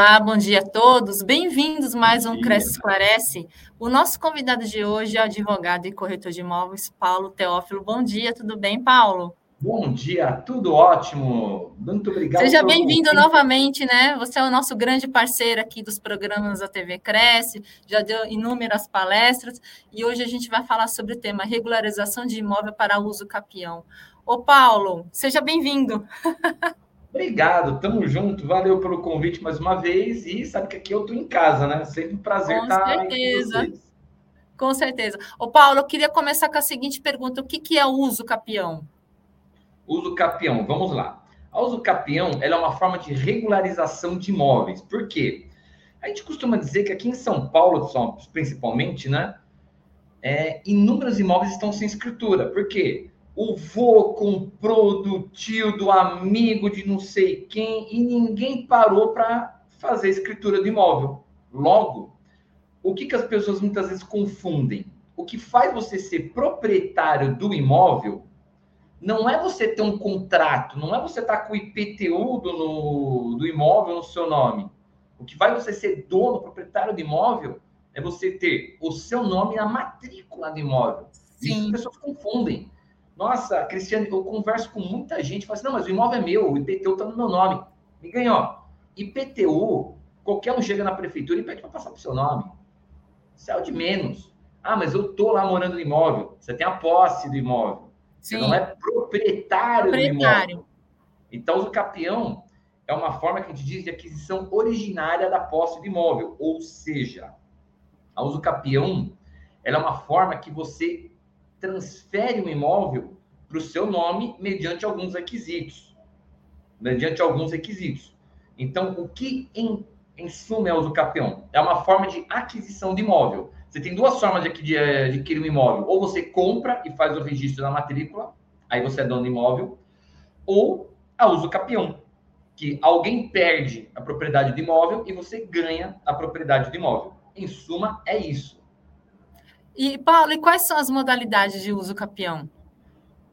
Olá, bom dia a todos. Bem-vindos mais um Cresce Esclarece. O nosso convidado de hoje é o advogado e corretor de imóveis, Paulo Teófilo. Bom dia, tudo bem, Paulo? Bom dia, tudo ótimo. Muito obrigado. Seja bem-vindo novamente, né? Você é o nosso grande parceiro aqui dos programas da TV Cresce, já deu inúmeras palestras e hoje a gente vai falar sobre o tema regularização de imóvel para uso capião. Ô, Paulo, seja bem-vindo. Obrigado, tamo junto. Valeu pelo convite mais uma vez. E sabe que aqui eu tô em casa, né? Sempre um prazer com estar certeza. com vocês. Com certeza. Ô, Paulo, eu queria começar com a seguinte pergunta: o que, que é o uso capião? Uso capião, vamos lá. A uso capião ela é uma forma de regularização de imóveis. Por quê? A gente costuma dizer que aqui em São Paulo, principalmente, né? É, inúmeros imóveis estão sem escritura. Por quê? O vô comprou do tio, do amigo de não sei quem, e ninguém parou para fazer escritura do imóvel. Logo, o que, que as pessoas muitas vezes confundem? O que faz você ser proprietário do imóvel não é você ter um contrato, não é você estar tá com o IPTU do, no, do imóvel no seu nome. O que vai você ser dono, proprietário do imóvel, é você ter o seu nome na matrícula do imóvel. Sim. Isso as pessoas confundem. Nossa, Cristiane, eu converso com muita gente, fala assim, não, mas o imóvel é meu, o IPTU está no meu nome. Me ganhou. IPTU, qualquer um chega na prefeitura e pede para passar para o seu nome. O de menos. Ah, mas eu tô lá morando no imóvel. Você tem a posse do imóvel. Sim. Você não é proprietário, proprietário. do imóvel. Então, o capião é uma forma que a gente diz de aquisição originária da posse do imóvel. Ou seja, a uso capião ela é uma forma que você transfere um imóvel para o seu nome mediante alguns requisitos. Mediante alguns requisitos. Então, o que em, em suma é uso capião? É uma forma de aquisição de imóvel. Você tem duas formas de adquirir um imóvel. Ou você compra e faz o registro na matrícula, aí você é dono do imóvel, ou a uso capião, que alguém perde a propriedade do imóvel e você ganha a propriedade do imóvel. Em suma, é isso. E, Paulo, e quais são as modalidades de uso capião?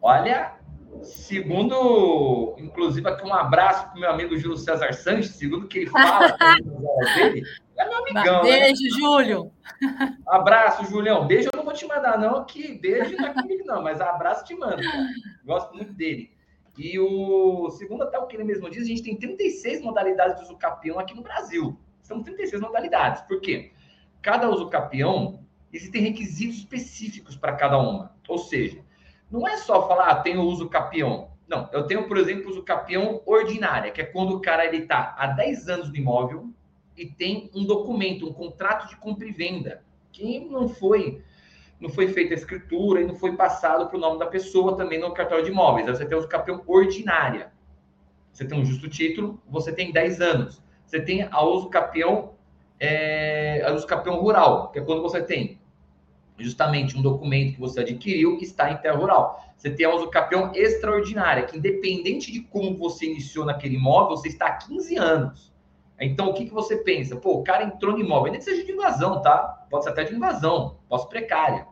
Olha, segundo, inclusive aqui um abraço para o meu amigo Júlio César Sanches, segundo que ele fala dele, é meu amigão. Né? Beijo, né? Júlio. Abraço, Julião. Beijo eu não vou te mandar, não, que beijo não é comigo, não, mas abraço te mando. Cara. Gosto muito dele. E o segundo, até o que ele mesmo diz, a gente tem 36 modalidades de uso capião aqui no Brasil. São 36 modalidades. Por quê? Cada uso capião existem requisitos específicos para cada uma. Ou seja, não é só falar, ah, tenho uso capião. Não, eu tenho, por exemplo, uso capião ordinária, que é quando o cara ele está há 10 anos no imóvel e tem um documento, um contrato de compra e venda, que não foi não foi feita a escritura e não foi passado para o nome da pessoa também no cartório de imóveis. Aí você tem o uso capião ordinária. Você tem um justo título, você tem 10 anos. Você tem a uso capião, é, a capião rural, que é quando você tem justamente um documento que você adquiriu está em terra rural. Você tem a uso capião extraordinária, que independente de como você iniciou naquele imóvel, você está há 15 anos. Então, o que, que você pensa? Pô, o cara entrou no imóvel, nem que seja de invasão, tá? Pode ser até de invasão, posso precária.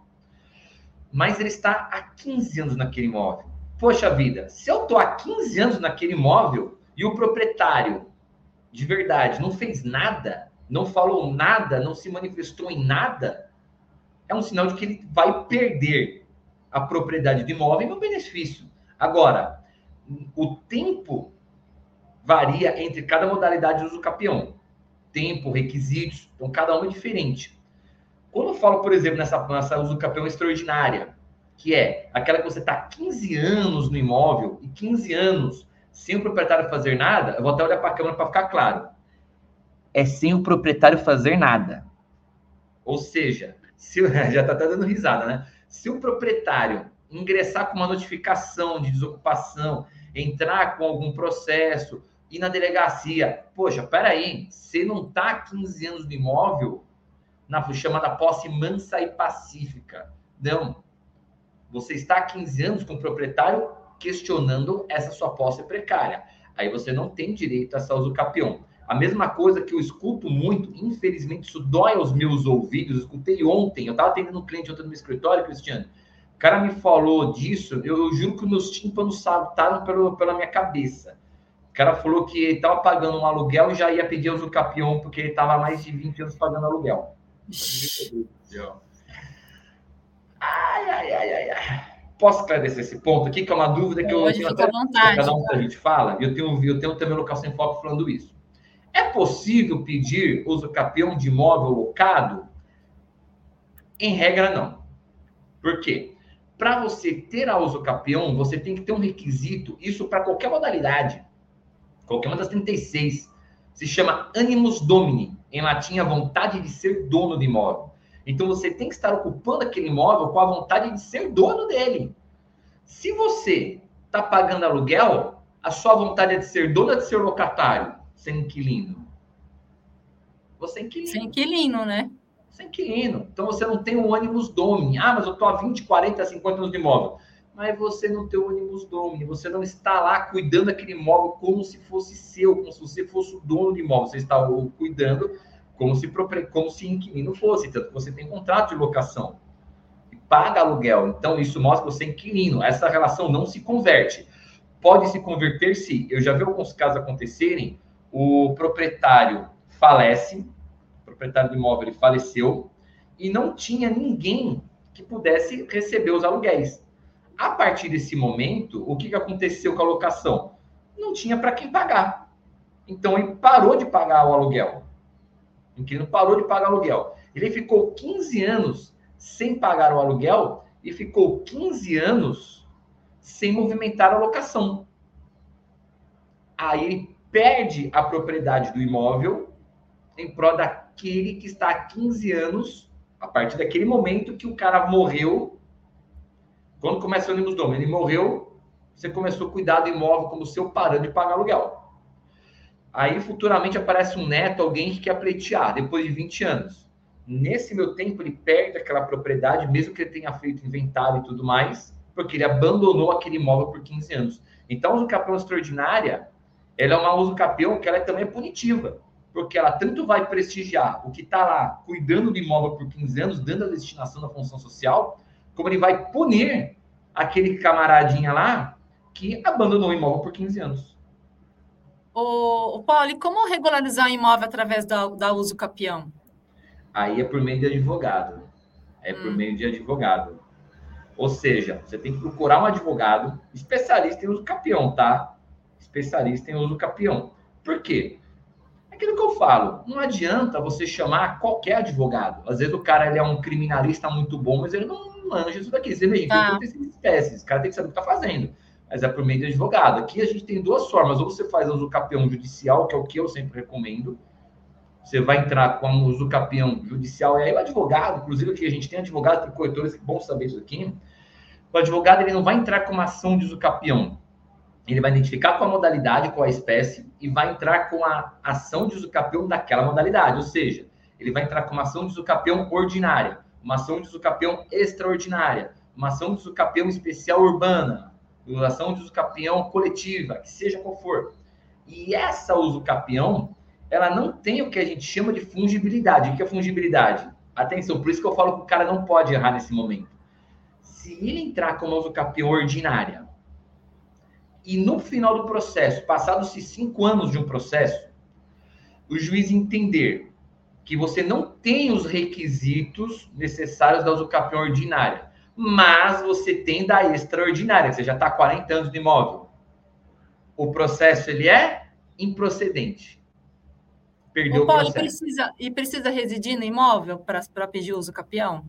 Mas ele está há 15 anos naquele imóvel. Poxa vida, se eu estou há 15 anos naquele imóvel e o proprietário, de verdade, não fez nada, não falou nada, não se manifestou em nada, é um sinal de que ele vai perder a propriedade do imóvel no benefício. Agora, o tempo varia entre cada modalidade de uso capião. Tempo, requisitos, então cada um é diferente. Quando eu falo, por exemplo, nessa, nessa uso capião extraordinária, que é aquela que você está 15 anos no imóvel e 15 anos sem o proprietário fazer nada, eu vou até olhar para a câmera para ficar claro. É sem o proprietário fazer nada. Ou seja, se, já está até dando risada, né? Se o proprietário ingressar com uma notificação de desocupação, entrar com algum processo, ir na delegacia, poxa, peraí, você não está há 15 anos no imóvel, na chamada posse mansa e pacífica. Não. Você está há 15 anos com o proprietário questionando essa sua posse precária. Aí você não tem direito a essa usucapião. A mesma coisa que eu escuto muito, infelizmente isso dói aos meus ouvidos. Eu escutei ontem, eu estava atendendo um cliente ontem no meu escritório, Cristiano. O cara me falou disso, eu, eu juro que meus tímpanos saltaram pelo, pela minha cabeça. cara falou que ele estava pagando um aluguel e já ia pedir uso capião porque ele estava mais de 20 anos pagando aluguel. Ai, ai, ai, ai, ai. Posso esclarecer esse ponto aqui, que é uma dúvida que eu tenho até vontade, cada um que a gente fala, e eu tenho, eu tenho também local sem foco falando isso. É possível pedir uso capião de imóvel locado? Em regra, não. Por quê? Para você ter a uso capião, você tem que ter um requisito, isso para qualquer modalidade, qualquer uma das 36, se chama animus domini, em latim a vontade de ser dono do imóvel. Então você tem que estar ocupando aquele imóvel com a vontade de ser dono dele. Se você está pagando aluguel, a sua vontade é de ser dono ou de ser locatário, ser inquilino. Você é inquilino. Ser inquilino, né? Você é inquilino. Então você não tem o ânimos domini. Ah, mas eu estou há 20, 40, 50 anos de imóvel. Mas você não tem o ânimos domini. Você não está lá cuidando daquele imóvel como se fosse seu, como se você fosse o dono do imóvel. Você está cuidando como se, como se inquilino fosse, tanto que você tem contrato de locação e paga aluguel. Então, isso mostra que você é inquilino. Essa relação não se converte. Pode se converter se, eu já vi alguns casos acontecerem, o proprietário falece, o proprietário do imóvel ele faleceu, e não tinha ninguém que pudesse receber os aluguéis. A partir desse momento, o que, que aconteceu com a locação? Não tinha para quem pagar. Então, ele parou de pagar o aluguel. O inquilino parou de pagar aluguel. Ele ficou 15 anos sem pagar o aluguel e ficou 15 anos sem movimentar a locação. Aí ele perde a propriedade do imóvel em prol daquele que está há 15 anos, a partir daquele momento que o cara morreu. Quando começa o ônibus dom, ele morreu, você começou a cuidar do imóvel como seu parando de pagar aluguel. Aí futuramente aparece um neto, alguém que quer pleitear, depois de 20 anos. Nesse meu tempo, ele perde aquela propriedade, mesmo que ele tenha feito inventário e tudo mais, porque ele abandonou aquele imóvel por 15 anos. Então, a usucapião extraordinária, ela é uma usucapião que ela é também punitiva, porque ela tanto vai prestigiar o que está lá cuidando do imóvel por 15 anos, dando a destinação da função social, como ele vai punir aquele camaradinha lá que abandonou o imóvel por 15 anos. O, o Paulo, como regularizar um imóvel através da, da uso capião? Aí é por meio de advogado. É hum. por meio de advogado. Ou seja, você tem que procurar um advogado especialista em uso capião, tá? Especialista em uso capião. Por quê? É aquilo que eu falo, não adianta você chamar qualquer advogado. Às vezes o cara ele é um criminalista muito bom, mas ele não manja isso daqui. Você vê, tá. tem espécies, o cara tem que saber o que está fazendo mas é por meio de advogado. Aqui a gente tem duas formas. Ou você faz uso capião judicial, que é o que eu sempre recomendo. Você vai entrar com o uso capião judicial, e aí o advogado, inclusive aqui a gente tem advogado, tem corretores, que bom saber isso aqui. O advogado ele não vai entrar com uma ação de uso capião. Ele vai identificar qual a modalidade, qual a espécie, e vai entrar com a ação de uso capião daquela modalidade. Ou seja, ele vai entrar com uma ação de uso capião ordinária, uma ação de uso capião extraordinária, uma ação de uso capião especial urbana, usação de uso capião coletiva, que seja qual for. E essa uso capião, ela não tem o que a gente chama de fungibilidade. O que é fungibilidade? Atenção, por isso que eu falo que o cara não pode errar nesse momento. Se ele entrar com uma uso capião ordinária e no final do processo, passados-se cinco anos de um processo, o juiz entender que você não tem os requisitos necessários da uso capião ordinária, mas você tem da extraordinária, você já está há 40 anos no imóvel. O processo ele é improcedente. Perdeu o, Paulo, o processo. Precisa, e precisa residir no imóvel para pedir uso capião?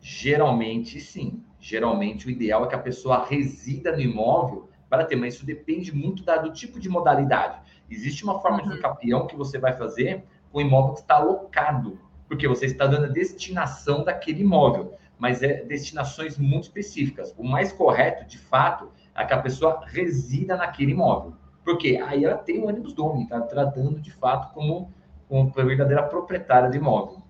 Geralmente, sim. Geralmente, o ideal é que a pessoa resida no imóvel para ter, mas isso depende muito da, do tipo de modalidade. Existe uma forma uhum. de capião que você vai fazer com o imóvel que está alocado, porque você está dando a destinação daquele imóvel mas é destinações muito específicas. O mais correto, de fato, é que a pessoa resida naquele imóvel. Porque aí ela tem o ônibus dono, está tratando de fato como uma verdadeira proprietária do imóvel.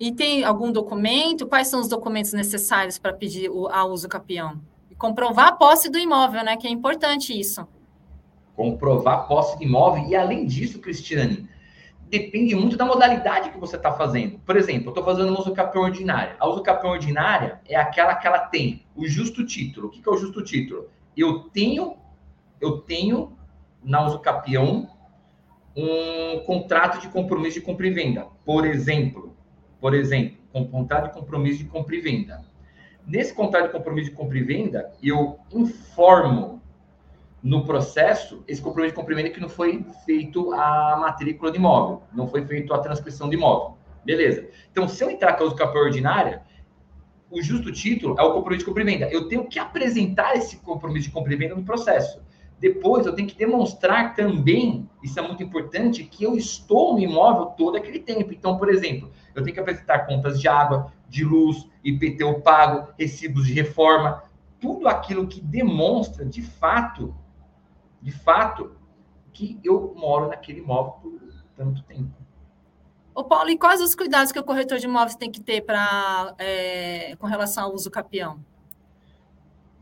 E tem algum documento? Quais são os documentos necessários para pedir o, a uso capião? Comprovar a posse do imóvel, né? Que é importante isso. Comprovar a posse do imóvel. E além disso, Cristiane, depende muito da modalidade que você está fazendo. Por exemplo, eu estou fazendo uma usucapião ordinária. A usucapião ordinária é aquela que ela tem o justo título. O que, que é o justo título? Eu tenho eu tenho na usucapião um contrato de compromisso de compra e venda, por exemplo. Por exemplo, um contrato de compromisso de compra e venda. Nesse contrato de compromisso de compra e venda, eu informo no processo esse compromisso de compra e venda que não foi feito a matrícula de imóvel, não foi feito a transcrição de imóvel. Beleza. Então, se eu entrar com a usucapião ordinária, o justo título é o compromisso de compra e venda. Eu tenho que apresentar esse compromisso de compra e venda no processo. Depois, eu tenho que demonstrar também, isso é muito importante, que eu estou no imóvel todo aquele tempo. Então, por exemplo, eu tenho que apresentar contas de água, de luz, IPTU pago, recibos de reforma, tudo aquilo que demonstra de fato, de fato, que eu moro naquele imóvel por tanto tempo. Ô, Paulo, e quais os cuidados que o corretor de imóveis tem que ter para é, com relação ao uso capião?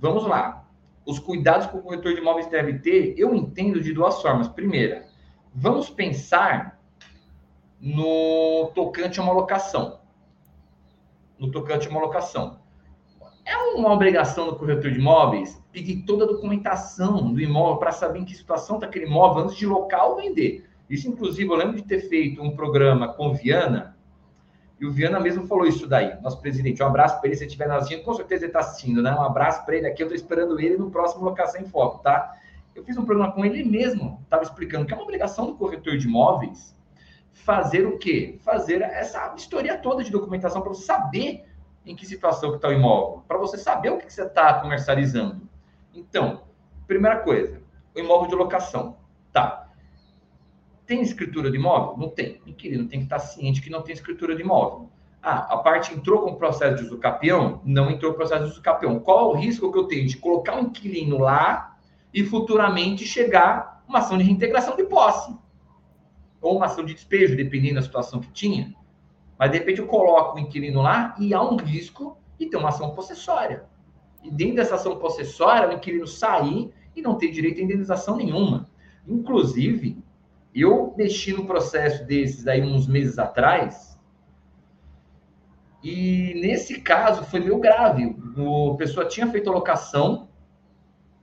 Vamos lá os cuidados que o corretor de imóveis deve ter, eu entendo de duas formas. Primeira, vamos pensar no tocante a uma locação. No tocante a uma locação. É uma obrigação do corretor de imóveis pedir toda a documentação do imóvel para saber em que situação está aquele imóvel antes de local vender. Isso, inclusive, eu lembro de ter feito um programa com Viana, e o Viana mesmo falou isso daí, nosso presidente. Um abraço para ele, se estiver assistindo, com certeza ele está assistindo, né? Um abraço para ele aqui, eu estou esperando ele no próximo Locação em Foco, tá? Eu fiz um programa com ele, ele mesmo estava explicando que é uma obrigação do corretor de imóveis fazer o quê? Fazer essa história toda de documentação para você saber em que situação que está o imóvel, para você saber o que, que você está comercializando. Então, primeira coisa, o imóvel de locação. Tá, tem escritura de imóvel? Não tem. Inquilino tem que estar ciente que não tem escritura de imóvel. Ah, a parte entrou com o processo de uso capião? Não entrou o processo de uso capião. Qual o risco que eu tenho de colocar um inquilino lá e futuramente chegar uma ação de reintegração de posse? Ou uma ação de despejo, dependendo da situação que tinha. Mas, de repente, eu coloco o inquilino lá e há um risco de ter uma ação possessória. E dentro dessa ação possessória, o inquilino sair e não ter direito a indenização nenhuma. Inclusive, eu mexi no processo desses aí uns meses atrás, e nesse caso foi meio grave. A pessoa tinha feito a locação,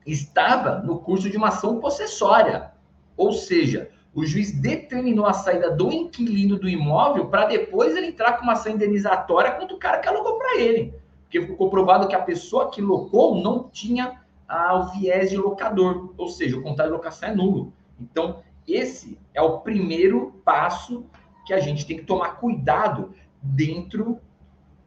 estava no curso de uma ação possessória. Ou seja, o juiz determinou a saída do inquilino do imóvel para depois ele entrar com uma ação indenizatória contra o cara que alugou para ele. Porque ficou comprovado que a pessoa que locou não tinha ah, o viés de locador, ou seja, o contrato de locação é nulo. Então, esse é o primeiro passo que a gente tem que tomar cuidado dentro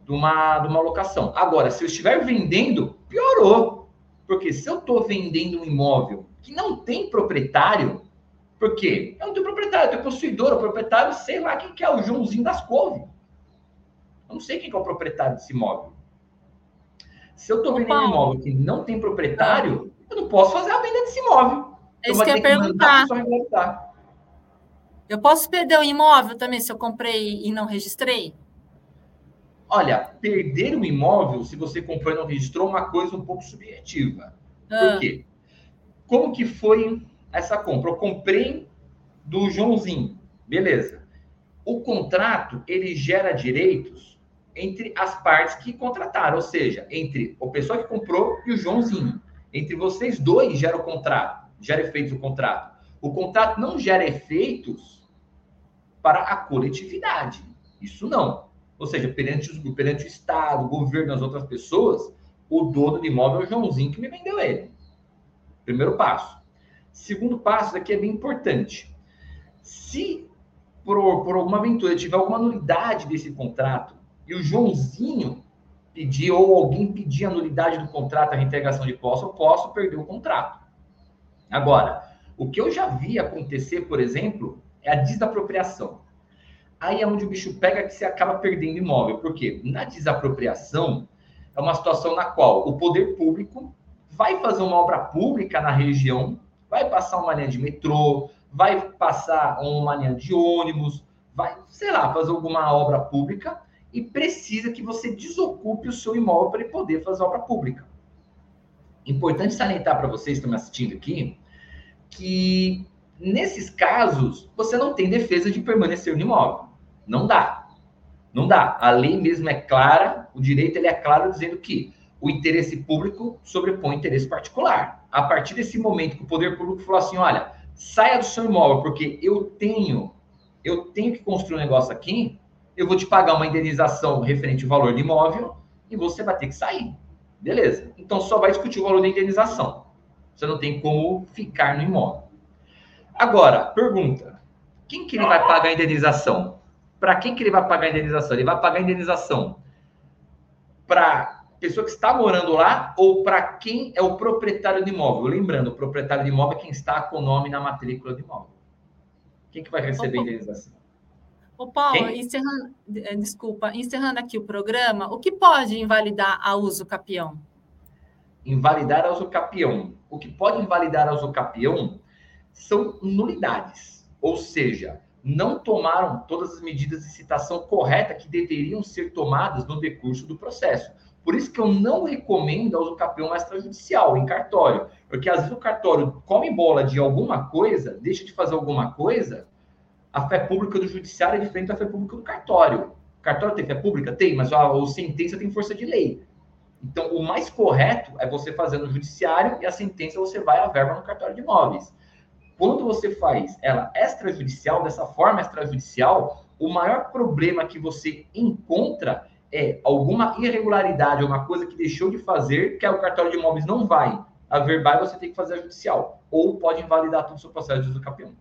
de uma, de uma locação. Agora, se eu estiver vendendo, piorou. Porque se eu estou vendendo um imóvel que não tem proprietário, por quê? Eu não tenho proprietário, eu tenho possuidor, o proprietário, sei lá quem que é, o Joãozinho das couves. Eu não sei quem que é o proprietário desse imóvel. Se eu estou vendendo um imóvel que não tem proprietário, eu não posso fazer a venda desse imóvel. É isso que eu ia perguntar. Eu posso perder o imóvel também se eu comprei e não registrei? Olha, perder o imóvel, se você comprou e não registrou, é uma coisa um pouco subjetiva. Ah. Por quê? Como que foi essa compra? Eu comprei do Joãozinho, beleza. O contrato, ele gera direitos entre as partes que contrataram, ou seja, entre a pessoa que comprou e o Joãozinho. Entre vocês dois gera o contrato gera efeitos o contrato. O contrato não gera efeitos para a coletividade. Isso não. Ou seja, perante, os, perante o Estado, o governo, as outras pessoas, o dono do imóvel é o Joãozinho que me vendeu ele. Primeiro passo. Segundo passo, daqui é bem importante. Se por, por alguma aventura tiver alguma nulidade desse contrato e o Joãozinho pedir ou alguém pedir a nulidade do contrato, a reintegração de posse, eu posso perder o contrato. Agora, o que eu já vi acontecer, por exemplo, é a desapropriação. Aí é onde o bicho pega que você acaba perdendo imóvel. Por quê? Na desapropriação, é uma situação na qual o poder público vai fazer uma obra pública na região, vai passar uma linha de metrô, vai passar uma linha de ônibus, vai, sei lá, fazer alguma obra pública e precisa que você desocupe o seu imóvel para ele poder fazer obra pública. Importante salientar para vocês que estão me assistindo aqui que nesses casos você não tem defesa de permanecer no imóvel. Não dá. Não dá. A lei mesmo é clara, o direito ele é claro dizendo que o interesse público sobrepõe o interesse particular. A partir desse momento que o poder público falou assim, olha, saia do seu imóvel, porque eu tenho, eu tenho que construir um negócio aqui, eu vou te pagar uma indenização referente ao valor do imóvel e você vai ter que sair. Beleza. Então só vai discutir o valor da indenização. Você não tem como ficar no imóvel. Agora, pergunta: quem que ele vai pagar a indenização? Para quem que ele vai pagar a indenização? Ele vai pagar a indenização para pessoa que está morando lá ou para quem é o proprietário do imóvel? Lembrando, o proprietário do imóvel é quem está com o nome na matrícula do imóvel. Quem que vai receber a indenização? Ô, Paulo, encerrando, eh, desculpa, encerrando aqui o programa, o que pode invalidar a uso capião? Invalidar a uso capião. O que pode invalidar a uso capião são nulidades, ou seja, não tomaram todas as medidas de citação correta que deveriam ser tomadas no decurso do processo. Por isso que eu não recomendo a uso capião extrajudicial, em cartório. Porque às vezes o cartório come bola de alguma coisa, deixa de fazer alguma coisa, a fé pública do judiciário é diferente da fé pública do cartório. O cartório tem fé pública? Tem, mas a, a sentença tem força de lei. Então, o mais correto é você fazer no judiciário e a sentença você vai à verba no cartório de imóveis. Quando você faz ela extrajudicial, dessa forma extrajudicial, o maior problema que você encontra é alguma irregularidade, alguma coisa que deixou de fazer, que é o cartório de imóveis não vai averbar e você tem que fazer a judicial. Ou pode invalidar todo o seu processo de uso campeão.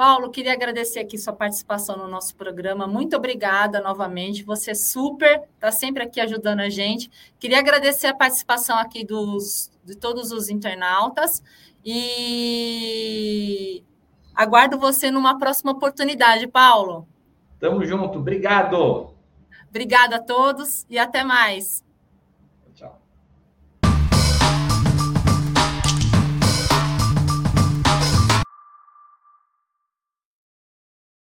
Paulo, queria agradecer aqui sua participação no nosso programa. Muito obrigada novamente. Você é super, está sempre aqui ajudando a gente. Queria agradecer a participação aqui dos, de todos os internautas e aguardo você numa próxima oportunidade, Paulo. Tamo junto, obrigado. Obrigada a todos e até mais.